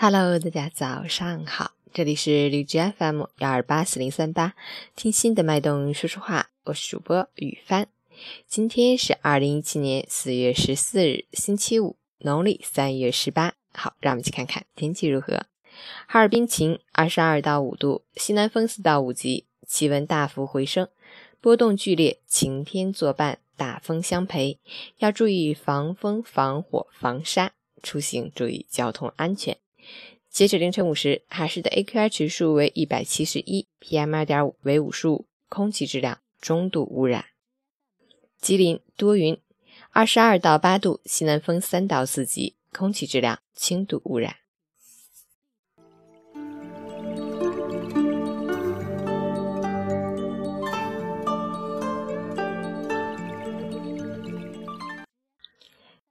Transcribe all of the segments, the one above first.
Hello，大家早上好，这里是荔枝 FM 幺二八四零三八，听心的脉动说说话，我是主播雨帆。今天是二零一七年四月十四日，星期五，农历三月十八。好，让我们去看看天气如何。哈尔滨晴，二十二到五度，西南风四到五级，气温大幅回升，波动剧烈，晴天作伴，大风相陪，要注意防风、防火、防沙，出行注意交通安全。截止凌晨五时，海市的 AQI 指数为一百七十一，PM 二点五为五十五，空气质量中度污染。吉林多云，二十二到八度，西南风三到四级，空气质量轻度污染。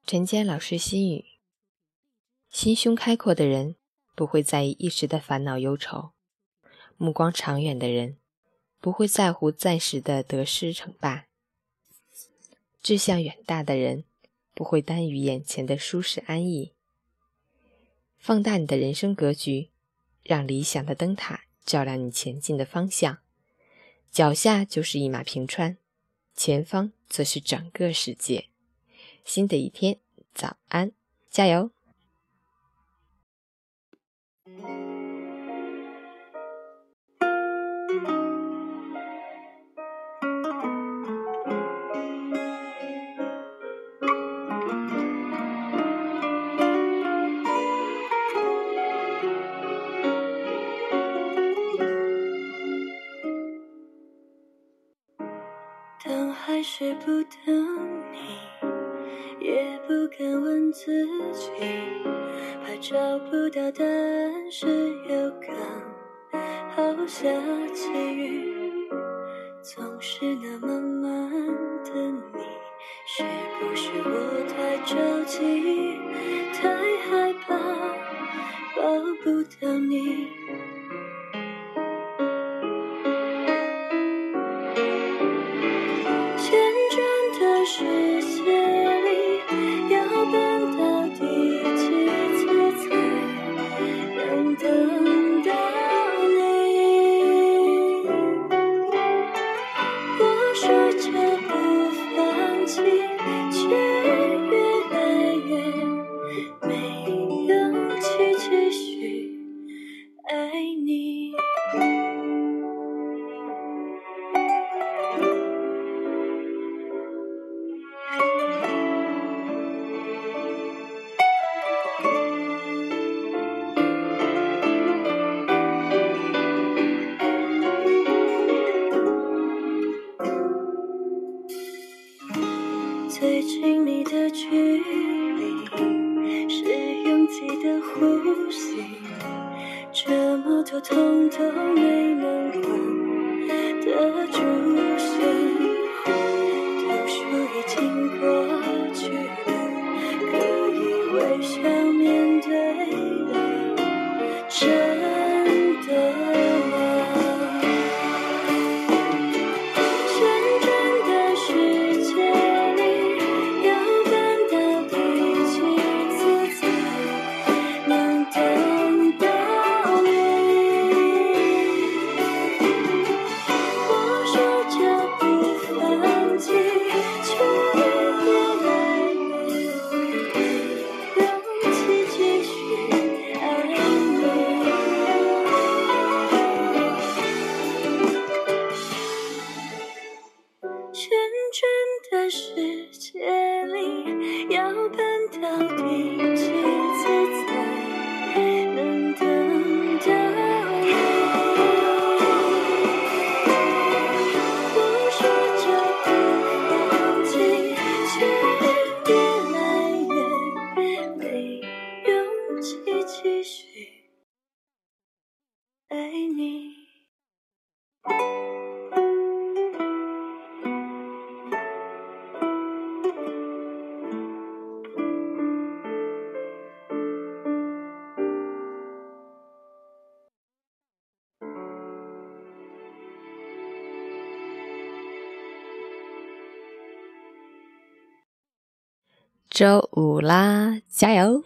陈坚老师心语：心胸开阔的人。不会在意一时的烦恼忧愁，目光长远的人不会在乎暂时的得失成败，志向远大的人不会耽于眼前的舒适安逸。放大你的人生格局，让理想的灯塔照亮你前进的方向。脚下就是一马平川，前方则是整个世界。新的一天，早安，加油！还是不等你，也不敢问自己，怕找不到答案是有刚好下起雨，总是那么慢的你，是不是我太着急，太害怕抱不到你？最亲密的距离，是拥挤的呼吸，这么多痛都没能换得住心，爱你周五啦，加油！